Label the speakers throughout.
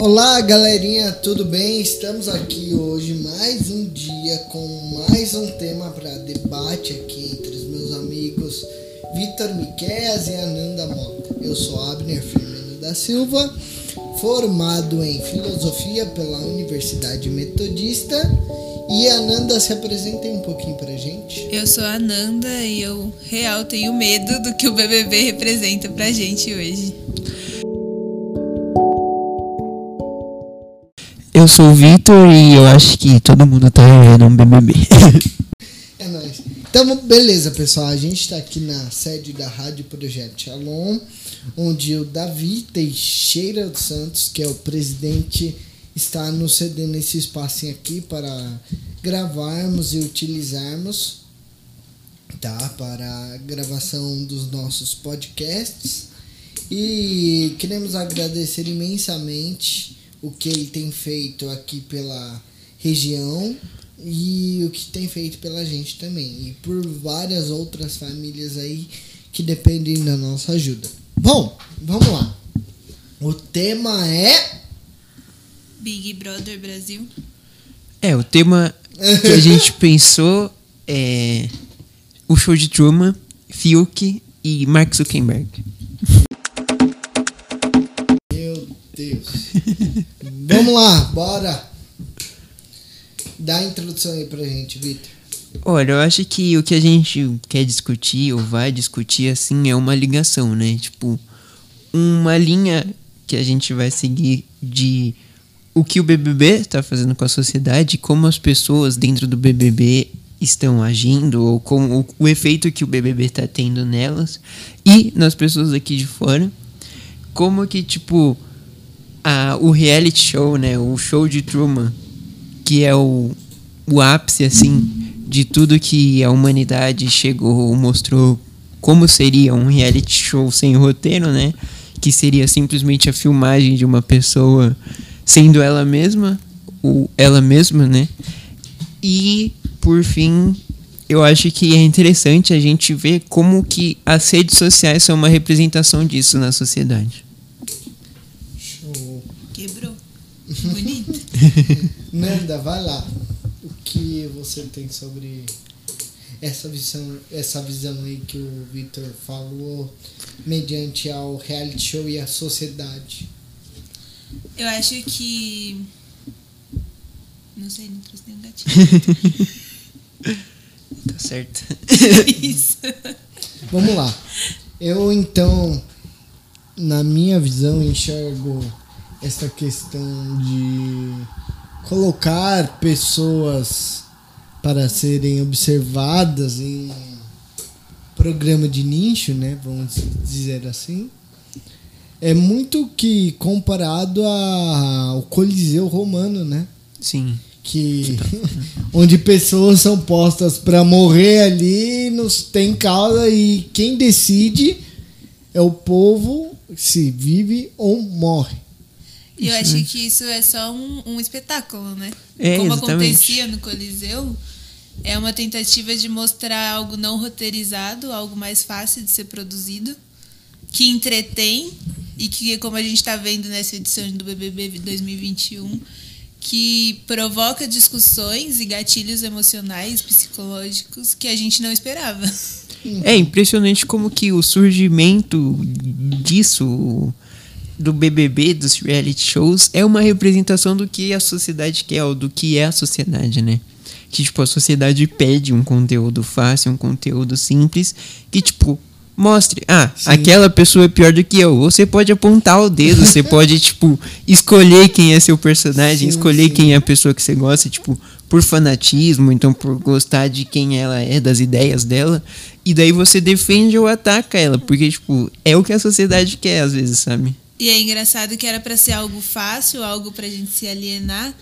Speaker 1: Olá, galerinha, tudo bem? Estamos aqui hoje mais um dia com mais um tema para debate aqui entre os meus amigos Vitor Miqueas e Ananda Mota. Eu sou Abner Firmino da Silva, formado em Filosofia pela Universidade Metodista. E Ananda se apresenta um pouquinho pra gente.
Speaker 2: Eu sou a Ananda e eu real tenho medo do que o BBB representa pra gente hoje.
Speaker 3: Eu sou o Vitor e eu acho que todo mundo tá vivendo um BBB.
Speaker 1: é nóis. Então, beleza, pessoal. A gente tá aqui na sede da Rádio Projeto Shalom, onde o Davi Teixeira dos Santos, que é o presidente, está nos cedendo esse espaço aqui para gravarmos e utilizarmos tá, para a gravação dos nossos podcasts. E queremos agradecer imensamente o que ele tem feito aqui pela região e o que tem feito pela gente também. E por várias outras famílias aí que dependem da nossa ajuda. Bom, vamos lá. O tema é.
Speaker 2: Big Brother Brasil.
Speaker 3: É, o tema que a gente pensou é o show de Truman, Fiuk e Mark Zuckerberg.
Speaker 1: Deus. Vamos lá, bora. Dá a introdução aí pra gente, Vitor.
Speaker 3: Olha, eu acho que o que a gente quer discutir ou vai discutir assim é uma ligação, né? Tipo, uma linha que a gente vai seguir de o que o BBB está fazendo com a sociedade, como as pessoas dentro do BBB estão agindo ou com o, o efeito que o BBB está tendo nelas e nas pessoas aqui de fora. Como que tipo a, o reality show, né? O show de Truman, que é o, o ápice, assim, de tudo que a humanidade chegou, mostrou como seria um reality show sem roteiro, né? Que seria simplesmente a filmagem de uma pessoa sendo ela mesma, ou ela mesma, né? E, por fim, eu acho que é interessante a gente ver como que as redes sociais são uma representação disso na sociedade.
Speaker 2: Bonito.
Speaker 1: Nanda, vai lá. O que você tem sobre essa visão, essa visão aí que o Victor falou mediante ao reality show e a sociedade?
Speaker 2: Eu acho que. Não sei, não trouxe nenhum gatinho.
Speaker 3: tá certo.
Speaker 2: Isso.
Speaker 1: Vamos lá. Eu então, na minha visão, enxergo essa questão de colocar pessoas para serem observadas em programa de nicho, né, vamos dizer assim, é muito que comparado ao Coliseu Romano, né?
Speaker 3: Sim.
Speaker 1: Que onde pessoas são postas para morrer ali, nos tem causa e quem decide é o povo se vive ou morre.
Speaker 2: E eu acho que isso é só um, um espetáculo, né?
Speaker 3: É,
Speaker 2: Como
Speaker 3: exatamente.
Speaker 2: acontecia no Coliseu, é uma tentativa de mostrar algo não roteirizado, algo mais fácil de ser produzido, que entretém e que, como a gente está vendo nessa edição do BBB 2021, que provoca discussões e gatilhos emocionais, psicológicos que a gente não esperava.
Speaker 3: É impressionante como que o surgimento disso do BBB, dos reality shows, é uma representação do que a sociedade quer, ou do que é a sociedade, né? Que, tipo, a sociedade pede um conteúdo fácil, um conteúdo simples, que, tipo, mostre, ah, Sim. aquela pessoa é pior do que eu. Você pode apontar o dedo, você pode, tipo, escolher quem é seu personagem, sim, escolher sim. quem é a pessoa que você gosta, tipo, por fanatismo, então por gostar de quem ela é, das ideias dela. E daí você defende ou ataca ela, porque, tipo, é o que a sociedade quer, às vezes, sabe?
Speaker 2: E é engraçado que era para ser algo fácil, algo pra gente se alienar,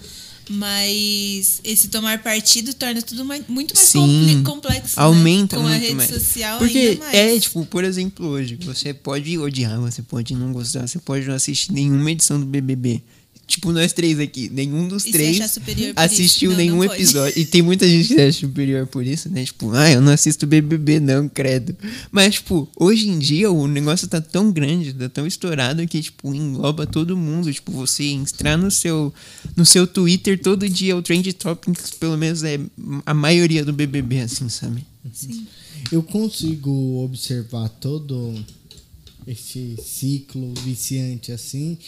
Speaker 2: mas esse tomar partido torna tudo mais, muito mais
Speaker 3: Sim,
Speaker 2: complexo.
Speaker 3: Aumenta
Speaker 2: né?
Speaker 3: Com
Speaker 2: a rede
Speaker 3: mais.
Speaker 2: social
Speaker 3: Porque
Speaker 2: ainda mais.
Speaker 3: é, tipo, por exemplo, hoje, você pode odiar, você pode não gostar, você pode não assistir nenhuma edição do BBB. Tipo, nós três aqui, nenhum dos
Speaker 2: E
Speaker 3: três assistiu?
Speaker 2: Não,
Speaker 3: nenhum
Speaker 2: não
Speaker 3: episódio. E tem muita gente que se acha superior por isso, né? Tipo, ah, eu não assisto BBB, não, credo. Mas, tipo, hoje em dia o negócio tá tão grande, tá tão estourado que, tipo, engloba todo mundo. Tipo, você entrar no seu, no seu Twitter todo dia, o Trend Topics, pelo menos, é a maioria do BBB, assim, sabe?
Speaker 2: Sim.
Speaker 1: Eu consigo observar todo esse ciclo viciante assim,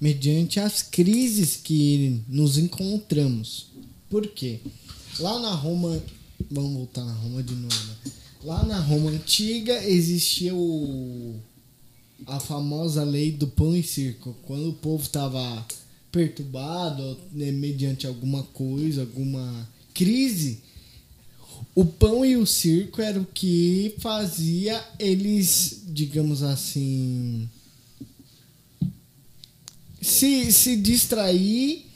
Speaker 1: mediante as crises que nos encontramos. Por quê? Lá na Roma, vamos voltar na Roma de novo. né? Lá na Roma antiga existia o a famosa lei do pão e circo. Quando o povo estava perturbado, né, mediante alguma coisa, alguma crise, o pão e o circo era o que fazia eles, digamos assim, se, se distrair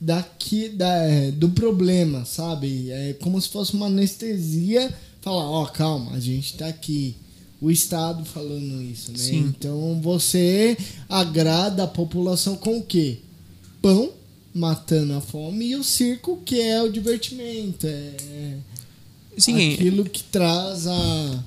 Speaker 1: daqui, da, do problema, sabe? É como se fosse uma anestesia. Falar, ó, calma, a gente tá aqui. O Estado falando isso, né?
Speaker 3: Sim.
Speaker 1: Então você agrada a população com o quê? Pão, matando a fome, e o circo, que é o divertimento. É,
Speaker 3: Sim,
Speaker 1: aquilo que traz a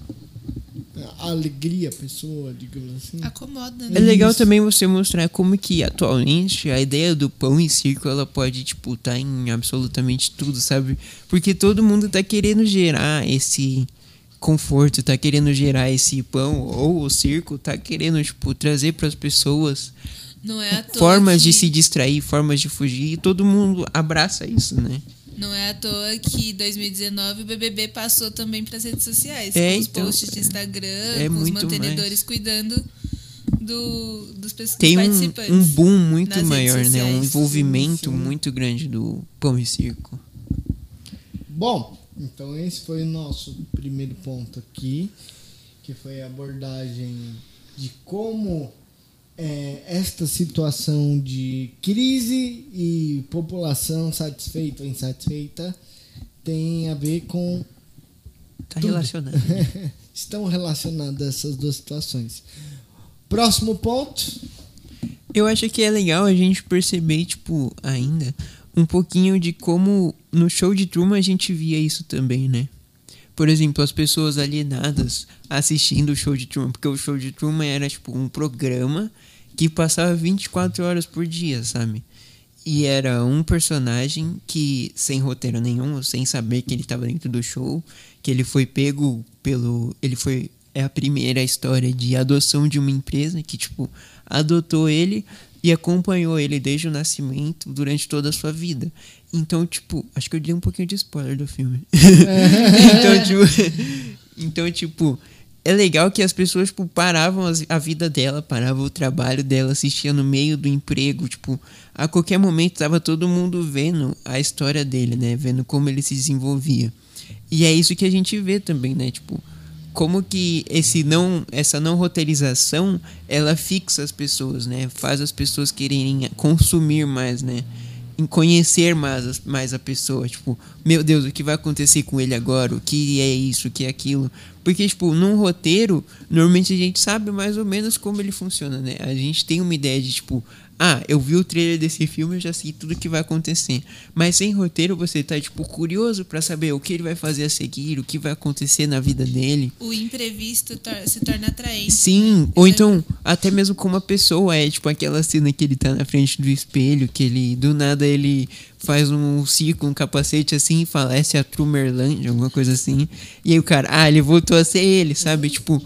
Speaker 1: alegria à pessoa, digamos assim.
Speaker 2: Acomoda,
Speaker 3: É
Speaker 2: né?
Speaker 3: legal
Speaker 1: Isso.
Speaker 3: também você mostrar como que atualmente a ideia do pão e circo ela pode tipo tá em absolutamente tudo, sabe? Porque todo mundo tá querendo gerar esse conforto, tá querendo gerar esse pão ou o circo, tá querendo tipo trazer para as pessoas
Speaker 2: Não é
Speaker 3: formas de
Speaker 2: que-
Speaker 3: se distrair, formas de fugir e todo mundo abraça isso, né?
Speaker 2: Não é à toa que 2019 o BBB passou também para as redes sociais.
Speaker 3: É,
Speaker 2: com os
Speaker 3: então,
Speaker 2: posts de Instagram,
Speaker 3: é
Speaker 2: com os mantenedores cuidando do, dos, pessoas,
Speaker 3: Tem um,
Speaker 2: participantes.
Speaker 3: um boom muito maior, né? Um envolvimento
Speaker 1: Sim, sim.
Speaker 3: muito grande do pão e circo.
Speaker 1: Bom, então esse foi o nosso primeiro ponto aqui, que foi a abordagem de como é, esta situação de crise e população satisfeita ou insatisfeita tem a ver com
Speaker 3: Tá
Speaker 1: Tudo.
Speaker 3: relacionado.
Speaker 1: estão relacionadas essas duas situações. Próximo ponto.
Speaker 3: Eu acho que é legal a gente perceber, tipo, ainda um pouquinho de como no show de Truman a gente via isso também, né? Por exemplo, as pessoas alienadas assistindo o show de Truman, porque o show de Truman era tipo um programa que passava 24 horas por dia, sabe? E era um personagem que, sem roteiro nenhum, sem saber que ele estava dentro do show, que ele foi pego pelo. Ele foi. É a primeira história de adoção de uma empresa que, tipo, adotou ele e acompanhou ele desde o nascimento durante toda a sua vida. Então, tipo, acho que eu dei um pouquinho de spoiler do filme. então, tipo, então, tipo, é legal que as pessoas tipo, paravam a vida dela, paravam o trabalho dela, assistia no meio do emprego, tipo, a qualquer momento tava todo mundo vendo a história dele, né? Vendo como ele se desenvolvia. E é isso que a gente vê também, né? Tipo, como que esse não, essa não roteirização, ela fixa as pessoas, né? Faz as pessoas quererem consumir mais, né? Em conhecer mais, mais a pessoa, tipo, meu Deus, o que vai acontecer com ele agora? O que é isso, o que é aquilo? Porque, tipo, num roteiro, normalmente a gente sabe mais ou menos como ele funciona, né? A gente tem uma ideia de, tipo, ah, eu vi o trailer desse filme, eu já sei tudo que vai acontecer. Mas sem roteiro, você tá, tipo, curioso pra saber o que ele vai fazer a seguir, o que vai acontecer na vida dele.
Speaker 2: O imprevisto tor- se torna atraente.
Speaker 3: Sim,
Speaker 2: né?
Speaker 3: ou então, até mesmo como a pessoa é, tipo aquela cena que ele tá na frente do espelho, que ele, do nada, ele faz um círculo, um capacete assim e fala, essa é a Trumerland, alguma coisa assim. E aí o cara, ah, ele voltou a ser ele, sabe? Tipo.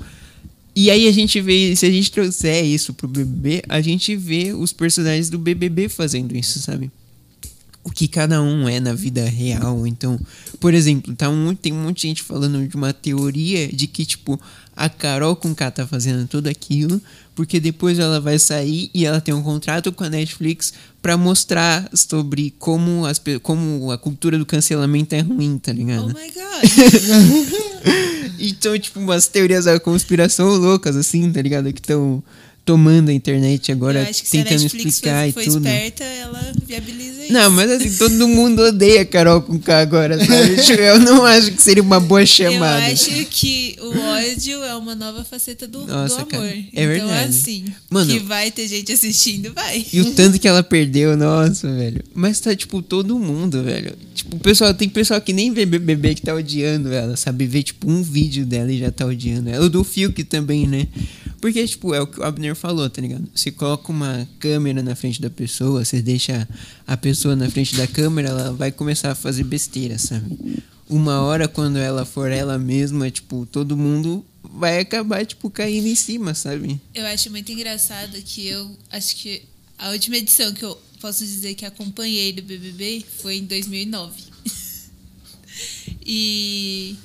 Speaker 3: E aí a gente vê, se a gente trouxer isso pro BBB, a gente vê os personagens do BBB fazendo isso, sabe? O que cada um é na vida real. Então, por exemplo, tá um, tem um monte de gente falando de uma teoria de que, tipo, a Carol com K tá fazendo tudo aquilo, porque depois ela vai sair e ela tem um contrato com a Netflix pra mostrar sobre como, as, como a cultura do cancelamento é ruim, tá ligado?
Speaker 2: Oh my god.
Speaker 3: Então, tipo, umas teorias da conspiração loucas, assim, tá ligado? Que estão tomando a internet agora,
Speaker 2: Eu acho que se a
Speaker 3: tentando
Speaker 2: Netflix
Speaker 3: explicar
Speaker 2: foi,
Speaker 3: e tudo.
Speaker 2: esperta, ela viabiliza isso.
Speaker 3: Não, mas assim, todo mundo odeia Carol com K agora, sabe? Tipo, Eu não acho que seria uma boa chamada.
Speaker 2: Eu acho que o ódio é uma nova faceta do,
Speaker 3: Nossa,
Speaker 2: do amor.
Speaker 3: cara, é
Speaker 2: então,
Speaker 3: verdade.
Speaker 2: assim,
Speaker 3: Mano-
Speaker 2: que vai ter gente assistindo, vai.
Speaker 3: E o tanto que ela perdeu, nossa, velho. Mas tá, tipo, todo mundo, velho. Tipo, o pessoal, tem pessoal que nem vê BBB que tá odiando ela, sabe? Vê, tipo, um vídeo dela e já tá odiando ela. O do Fiuk também, né? Porque, tipo, é o que o Abner falou, tá ligado? Você coloca uma câmera na frente da pessoa, você deixa a pessoa na frente da câmera, ela vai começar a fazer besteira, sabe? Uma hora, quando ela for ela mesma, tipo, todo mundo vai acabar, tipo, caindo em cima, sabe?
Speaker 2: Eu acho muito engraçado que eu acho que a última edição que eu posso dizer que acompanhei do BBB foi em 2009. e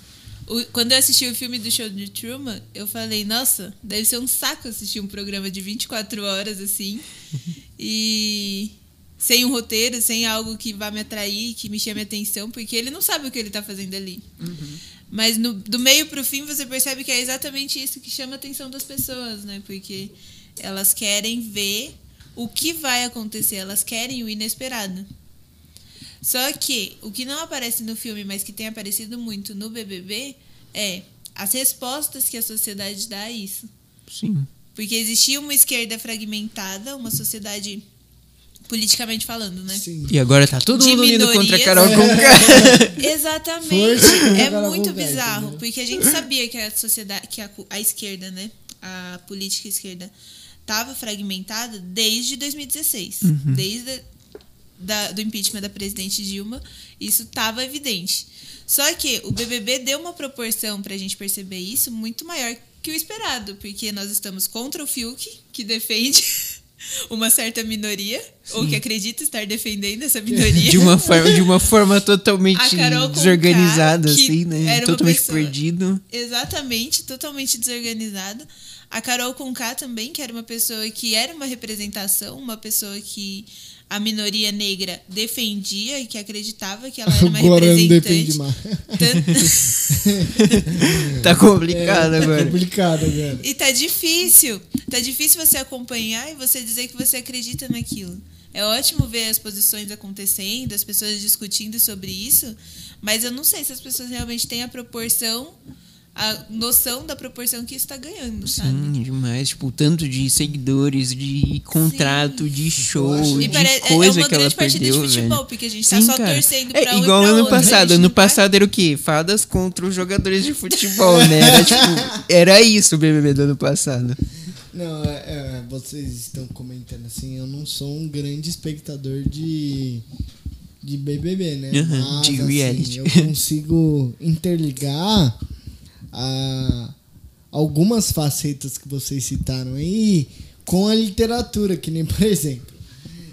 Speaker 2: o- quando eu assisti o filme do show de Truman, eu falei, nossa, deve ser um saco assistir um programa de 24 horas assim. e sem um roteiro, sem algo que vá me atrair, que me chame a atenção, porque ele não sabe o que ele tá fazendo ali. Mas no- do meio pro fim você percebe que é exatamente isso que chama a atenção das pessoas, né? Porque elas querem ver o que vai acontecer, elas querem o inesperado. Só que o que não aparece no filme, mas que tem aparecido muito no BBB, é as respostas que a sociedade dá a isso.
Speaker 3: Sim.
Speaker 2: Porque existia uma esquerda fragmentada, uma sociedade politicamente falando, né?
Speaker 1: Sim.
Speaker 3: E agora tá todo mundo indo contra a. Carol com
Speaker 2: Exatamente. É muito
Speaker 1: Conká,
Speaker 2: bizarro, porque a gente sabia que a sociedade, que a, a esquerda, né, a política esquerda estava fragmentada desde 2016,
Speaker 3: Uhum.
Speaker 2: desde da, do impeachment da presidente Dilma, isso estava evidente. Só que o BBB deu uma proporção para a gente perceber isso muito maior que o esperado, porque nós estamos contra o Fiuk, que defende uma certa minoria, ou que acredita estar defendendo essa minoria.
Speaker 3: de uma forma, de uma forma totalmente desorganizada, assim, né? Totalmente
Speaker 2: pessoa-
Speaker 3: perdido.
Speaker 2: Exatamente, totalmente desorganizada. A Carol Conká também, que era uma pessoa que era uma representação, uma pessoa que a minoria negra defendia e que acreditava que ela era uma
Speaker 1: Agora não
Speaker 2: representante.
Speaker 1: depende mais.
Speaker 2: Tan-
Speaker 3: Tá complicado
Speaker 1: É, tá
Speaker 3: agora.
Speaker 1: complicado agora.
Speaker 2: E tá difícil. Tá difícil você acompanhar e você dizer que você acredita naquilo. É ótimo ver as posições acontecendo, as pessoas discutindo sobre isso, mas eu não sei se as pessoas realmente têm a proporção, a noção da proporção que isso tá ganhando, sabe?
Speaker 3: Sim, demais. Tipo, o tanto de seguidores, de contrato, de show,
Speaker 2: E
Speaker 3: de
Speaker 2: pare- é-
Speaker 3: coisa
Speaker 2: é
Speaker 3: que ela
Speaker 2: grande partida
Speaker 3: perdeu,
Speaker 2: de futebol,
Speaker 3: velho.
Speaker 2: porque a gente tá
Speaker 3: Sim,
Speaker 2: só
Speaker 3: cara.
Speaker 2: torcendo
Speaker 3: É
Speaker 2: pra um e
Speaker 3: igual
Speaker 2: pra
Speaker 3: ano
Speaker 2: outro, a
Speaker 3: passado. Ano
Speaker 2: não tá-
Speaker 3: passado era o quê? Fadas contra os jogadores de futebol, né? Era tipo, era isso o BBB do ano passado.
Speaker 1: Não, é, é, vocês estão comentando assim, eu não sou um grande espectador de, de BBB, né?
Speaker 3: Aham,
Speaker 1: Mas,
Speaker 3: de
Speaker 1: assim,
Speaker 3: reality.
Speaker 1: eu consigo interligar a, algumas facetas que vocês citaram aí com a literatura, que nem, por exemplo,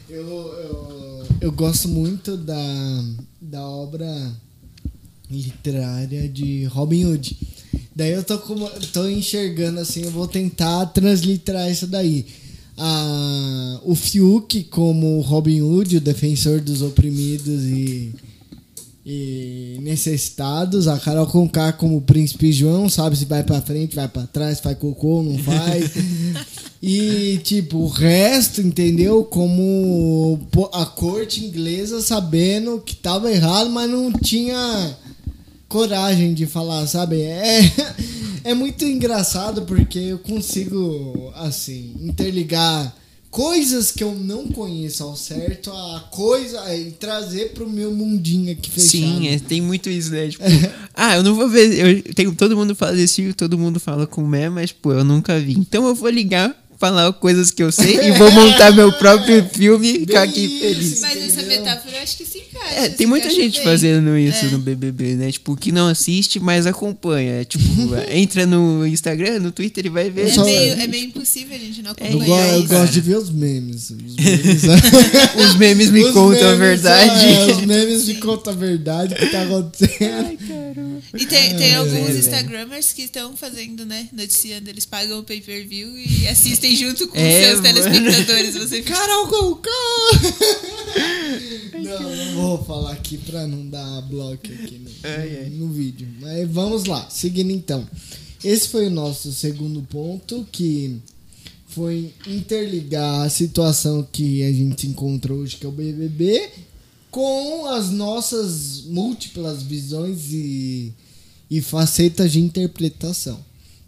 Speaker 1: eu, eu, eu gosto muito da, da obra literária de Robin Hood. Daí eu tô, como- tô enxergando assim, eu vou tentar transliterar isso daí. Ah, o Fiuk como Robin Hood, o defensor dos oprimidos e, e necessitados. A Carol Conká como Príncipe João, sabe se vai pra frente, vai pra trás, faz cocô, não faz. E, tipo, o resto, entendeu? Como a corte inglesa sabendo que tava errado, mas não tinha coragem de falar, sabe? É, é muito engraçado porque eu consigo, assim, interligar coisas que eu não conheço ao certo a coisa e trazer pro meu mundinho aqui fechado.
Speaker 3: Sim, é, tem muito isso, né? Tipo, ah, eu não vou ver. Eu, tenho, todo mundo fala desse filme, todo mundo fala como é, mas, pô, eu nunca vi. Então eu vou ligar, falar coisas que eu sei e vou montar meu próprio filme e ficar aqui feliz.
Speaker 2: Mas essa metáfora eu acho que se encaixa.
Speaker 3: É,
Speaker 2: se
Speaker 3: tem muita gente
Speaker 2: bem.
Speaker 3: fazendo isso
Speaker 2: É.
Speaker 3: no BBB, né? Tipo, que não assiste, mas acompanha. É, Tipo, entra no Instagram, no Twitter e vai ver.
Speaker 2: É,
Speaker 1: só-
Speaker 2: meio, é meio impossível a gente não acompanhar
Speaker 1: eu
Speaker 2: isso.
Speaker 1: gosto de ver os memes. Os memes,
Speaker 3: Os memes me
Speaker 1: Os
Speaker 3: contam a
Speaker 1: memes,
Speaker 3: verdade.
Speaker 1: é, os memes me contam a verdade o que tá acontecendo.
Speaker 2: E tem, tem
Speaker 1: Ah,
Speaker 2: alguns
Speaker 3: velho.
Speaker 2: Instagramers que estão fazendo, né? Noticiando, eles pagam o pay-per-view e assistem junto com
Speaker 3: É,
Speaker 2: seus
Speaker 3: mano.
Speaker 2: telespectadores. Você fica.
Speaker 1: Carol Conká! Não, não vou falar aqui pra não dar bloco aqui no,
Speaker 3: ai.
Speaker 1: no vídeo. Mas vamos lá, seguindo então. Esse foi o nosso segundo ponto, que foi interligar a situação que a gente encontra hoje, que é o BBB, com as nossas múltiplas visões e, e facetas de interpretação.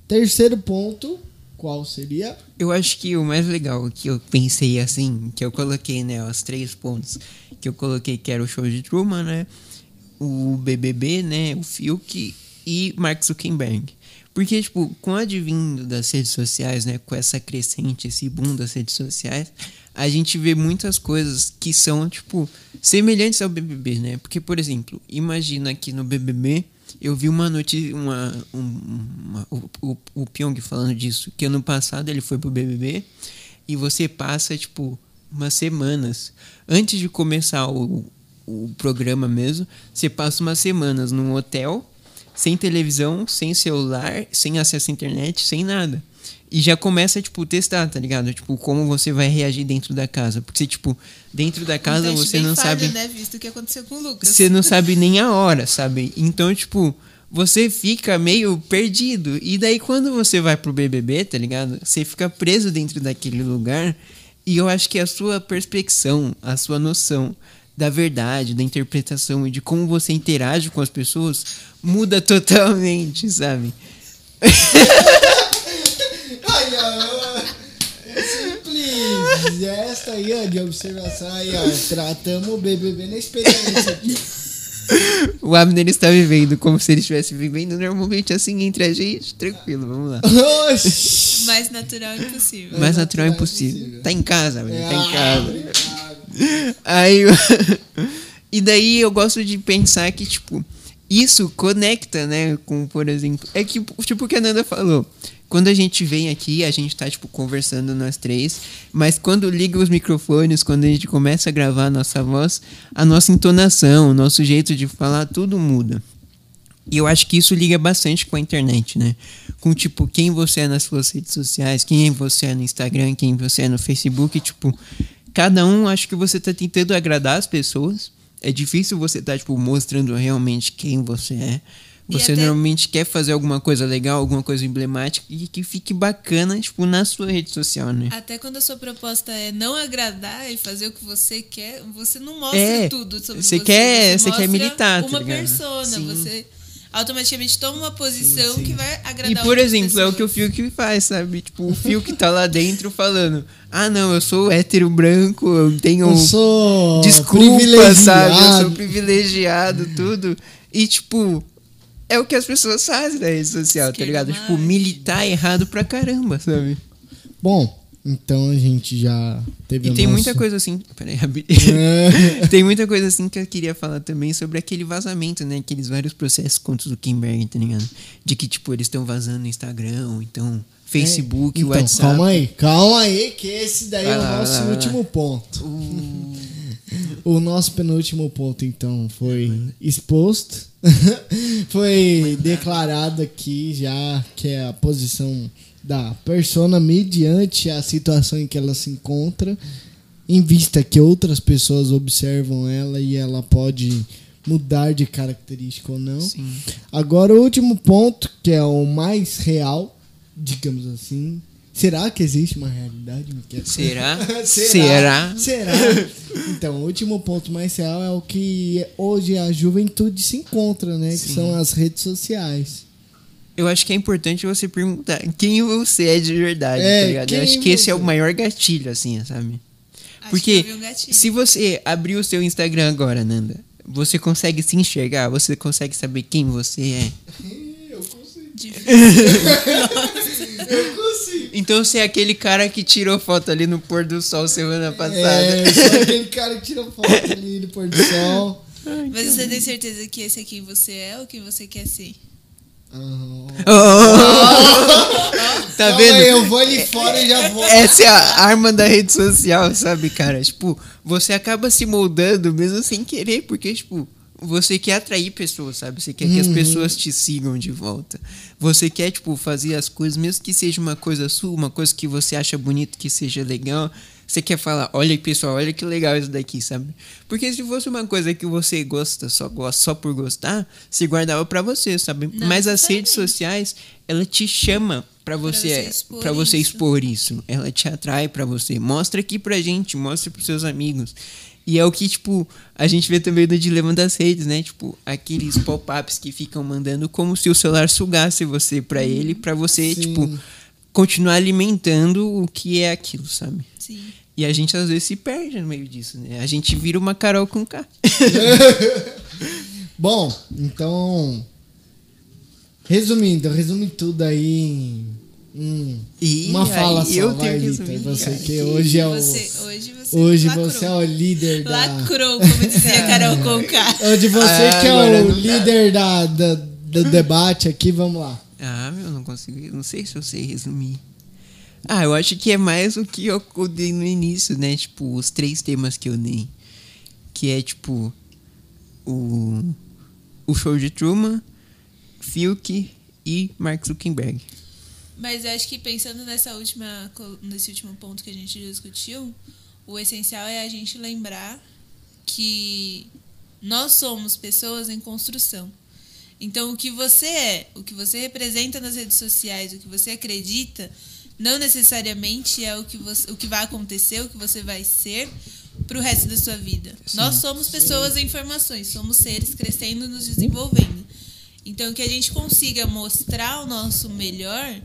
Speaker 1: Terceiro ponto, qual seria?
Speaker 3: Eu acho que o mais legal que eu pensei assim, que eu coloquei, né, os três pontos que eu coloquei que era o show de Truman, né, o BBB, né, o Fiuk e Mark Zuckerberg. Porque, tipo, com o advindo das redes sociais, né, com essa crescente, esse boom das redes sociais, a gente vê muitas coisas que são, tipo, semelhantes ao BBB, né? Porque, por exemplo, imagina que no BBB eu vi uma notícia, uma, uma, o, o, o Pyong falando disso, que ano passado ele foi pro BBB e você passa, tipo, umas semanas antes de começar o, o programa mesmo, você passa umas semanas num hotel sem televisão, sem celular, sem acesso à internet, sem nada. E já começa, tipo, testar, tá ligado? Tipo, como você vai reagir dentro da casa. Porque, tipo, dentro da casa
Speaker 2: Um
Speaker 3: você não
Speaker 2: falho,
Speaker 3: sabe.
Speaker 2: né? Visto o que aconteceu com o Lucas.
Speaker 3: Você não sabe nem a hora, sabe? Então, tipo, você fica meio perdido. E daí, quando você vai pro BBB, tá ligado? Você fica preso dentro daquele lugar. E eu acho que a sua perspecção, a sua noção da verdade, da interpretação e de como você interage com as pessoas muda totalmente, sabe?
Speaker 1: Ai, ai, é simples. Esta aí, ó, de observação aí, ó. Tratamos o BBB na experiência aqui.
Speaker 3: O Abner está vivendo como se ele estivesse vivendo normalmente assim entre a gente. Tranquilo, vamos lá.
Speaker 1: Oxi.
Speaker 2: Mais natural impossível.
Speaker 3: Mais natural é
Speaker 1: natural é
Speaker 3: impossível.
Speaker 1: impossível.
Speaker 3: Tá em casa, velho. Tá em
Speaker 1: Ah,
Speaker 3: casa.
Speaker 1: obrigado.
Speaker 3: Aí. e daí eu gosto de pensar que, tipo, isso conecta, né? Com, por exemplo. É que, tipo, o que a Nanda falou. Quando a gente vem aqui, a gente tá, tipo, conversando nós três. Mas quando liga os microfones, quando a gente começa a gravar a nossa voz, a nossa entonação, o nosso jeito de falar, tudo muda. E eu acho que isso liga bastante com a internet, né? Com, tipo, quem você é nas suas redes sociais, quem você é no Instagram, quem você é no Facebook, tipo, cada um acho que você tá tentando agradar as pessoas. É difícil você tá, tipo, mostrando realmente quem você é. Você
Speaker 2: até-
Speaker 3: normalmente quer fazer alguma coisa legal, alguma coisa emblemática e que fique bacana, tipo, na sua rede social, né?
Speaker 2: Até quando a sua proposta é não agradar e fazer o que você quer, você não mostra
Speaker 3: É,
Speaker 2: tudo sobre
Speaker 3: você
Speaker 2: você.
Speaker 3: quer-
Speaker 2: você
Speaker 3: você quer militar, tá
Speaker 2: Uma persona,
Speaker 3: Sim.
Speaker 2: você automaticamente toma uma posição
Speaker 1: sim.
Speaker 2: que vai agradar
Speaker 3: E por exemplo, é o que o
Speaker 2: pessoas.
Speaker 3: Fiuk faz, sabe? Tipo, o Fiuk tá lá dentro falando: Ah, não, eu sou hétero branco, eu tenho.
Speaker 1: Eu sou
Speaker 3: Desculpa, sabe? Eu sou
Speaker 1: privilegiado,
Speaker 3: tudo. E, tipo, é o que as pessoas fazem na rede social, tá ligado? Tipo, militar errado pra caramba, sabe?
Speaker 1: Bom, então a gente já teve
Speaker 3: E tem
Speaker 1: nosso-
Speaker 3: muita coisa assim. Peraí.
Speaker 1: É.
Speaker 3: tem muita coisa assim que eu queria falar também sobre aquele vazamento, né? Aqueles vários processos contra o Zuckerberg, tá ligado? De que, tipo, eles estão vazando no Instagram, então Facebook,
Speaker 1: então,
Speaker 3: WhatsApp.
Speaker 1: Calma aí, calma aí, que esse daí
Speaker 3: Vai
Speaker 1: é o nosso último ponto. O nosso penúltimo ponto, então, foi exposto. foi declarado aqui já que é a posição da persona mediante a situação em que ela se encontra, em vista que outras pessoas observam ela e ela pode mudar de característica ou não.
Speaker 3: Sim.
Speaker 1: Agora o último ponto, que é o mais real, digamos assim. Será que existe uma realidade, Miquel?
Speaker 3: Será?
Speaker 1: Será? Será? Então, o último ponto mais real é o que hoje a juventude se encontra, né? Que
Speaker 3: Sim.
Speaker 1: são as redes sociais.
Speaker 3: Eu acho que é importante você perguntar quem você é de verdade,
Speaker 1: É,
Speaker 3: tá ligado? Eu
Speaker 1: quem
Speaker 3: acho que esse é o maior gatilho, assim, sabe?
Speaker 2: Acho
Speaker 3: Porque
Speaker 2: que eu vi um
Speaker 3: se você abrir o seu Instagram agora, Nanda, você consegue se enxergar, você consegue saber quem você é.
Speaker 1: Eu consigo.
Speaker 2: Difícil.
Speaker 1: Eu consigo.
Speaker 3: Então você é aquele cara que tirou foto ali no pôr do sol semana passada.
Speaker 1: É, eu sou aquele cara que tira foto ali no pôr do sol.
Speaker 2: Mas você tem certeza que esse é quem você é ou quem você quer ser?
Speaker 1: Aham.
Speaker 3: tá
Speaker 1: Calma
Speaker 3: vendo?
Speaker 1: eu vou ali fora e já vou.
Speaker 3: Essa é a arma da rede social, sabe, cara? Tipo, você acaba se moldando mesmo sem querer, porque, tipo, você quer atrair pessoas, sabe? Você quer que as
Speaker 1: Uhum.
Speaker 3: pessoas te sigam de volta. Você quer, tipo, fazer as coisas, mesmo que seja uma coisa sua, uma coisa que você acha bonito, que seja legal. você quer falar, olha pessoal, olha que legal isso daqui, sabe? Porque se fosse uma coisa que você gosta, só gosta só por gostar, se guardava para você, sabe?
Speaker 2: Não
Speaker 3: Mas as redes sociais, ela te chama para você
Speaker 2: você expor
Speaker 3: para você
Speaker 2: isso.
Speaker 3: expor isso. Ela te atrai para você. Mostra aqui pra gente, mostra pros seus amigos. E é o que, tipo, a gente vê também no dilema das redes, né? Tipo, aqueles pop-ups que ficam mandando como se o celular sugasse você pra ele, pra você,
Speaker 1: Sim.
Speaker 3: tipo, continuar alimentando o que é aquilo, sabe?
Speaker 2: Sim.
Speaker 3: E a gente às vezes se perde no meio disso, né? A gente vira uma Carol com K.
Speaker 1: Bom, então. Resumindo, resume tudo aí em. Uma fala
Speaker 3: aí
Speaker 1: só,
Speaker 3: eu
Speaker 1: vai,
Speaker 3: tenho que
Speaker 1: Vitor. Você que hoje é o.
Speaker 2: Você, hoje você
Speaker 1: Hoje
Speaker 2: lacrou.
Speaker 1: você é o líder da.
Speaker 2: Lacrou, como dizia Carol Conká.
Speaker 1: Hoje você
Speaker 3: Ah,
Speaker 1: que é o
Speaker 3: dá.
Speaker 1: líder da, da- do debate aqui, vamos lá.
Speaker 3: Ah, meu, não consigo. Não sei se eu sei resumir. Ah, eu acho que é mais o que eu dei no início, né? Tipo, os três temas que eu dei. Que é, tipo, o, o show de Truman, Fiuk e Mark Zuckerberg.
Speaker 2: Mas eu acho que pensando nessa última, nesse último ponto que a gente discutiu, o essencial é a gente lembrar que nós somos pessoas em construção. Então, o que você é, o que você representa nas redes sociais, o que você acredita, não necessariamente é o que, você, o que vai acontecer, o que você vai ser pro resto da sua vida. Nós somos pessoas em formações, somos seres crescendo, nos desenvolvendo. Então, que a gente consiga mostrar o nosso melhor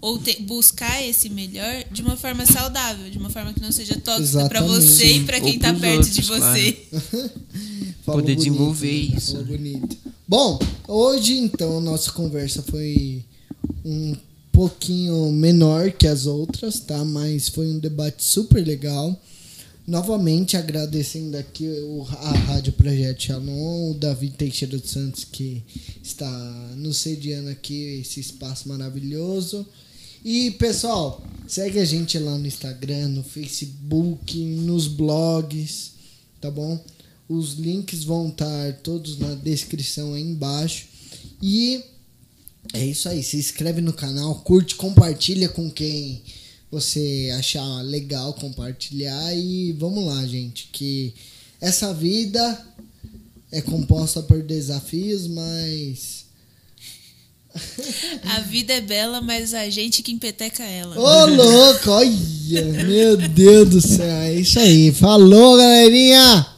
Speaker 2: ou te- buscar esse melhor de uma forma saudável, de uma forma que não seja tóxica para você e para quem tá
Speaker 3: pros
Speaker 2: perto de
Speaker 3: outros,
Speaker 2: você.
Speaker 1: Falou
Speaker 3: Poder
Speaker 1: bonito,
Speaker 3: desenvolver
Speaker 1: né?
Speaker 3: isso.
Speaker 1: Falou bonito. Bom, hoje então a nossa conversa foi um pouquinho menor que as outras, tá? Mas foi um debate super legal. Novamente agradecendo aqui a Rádio Projeto Shalom, o Davi Teixeira dos Santos que está nos sediando aqui esse espaço maravilhoso. E pessoal, segue a gente lá no Instagram, no Facebook, nos blogs, tá bom? Os links vão estar todos na descrição aí embaixo. E é isso aí. Se inscreve no canal, curte, compartilha com quem você achar legal compartilhar. E vamos lá, gente. Que essa vida é composta por desafios, mas.
Speaker 2: A vida é bela, mas a gente que empeteca ela.
Speaker 1: Ô, louco! Olha! Meu Deus do céu! É isso aí. Falou, galerinha!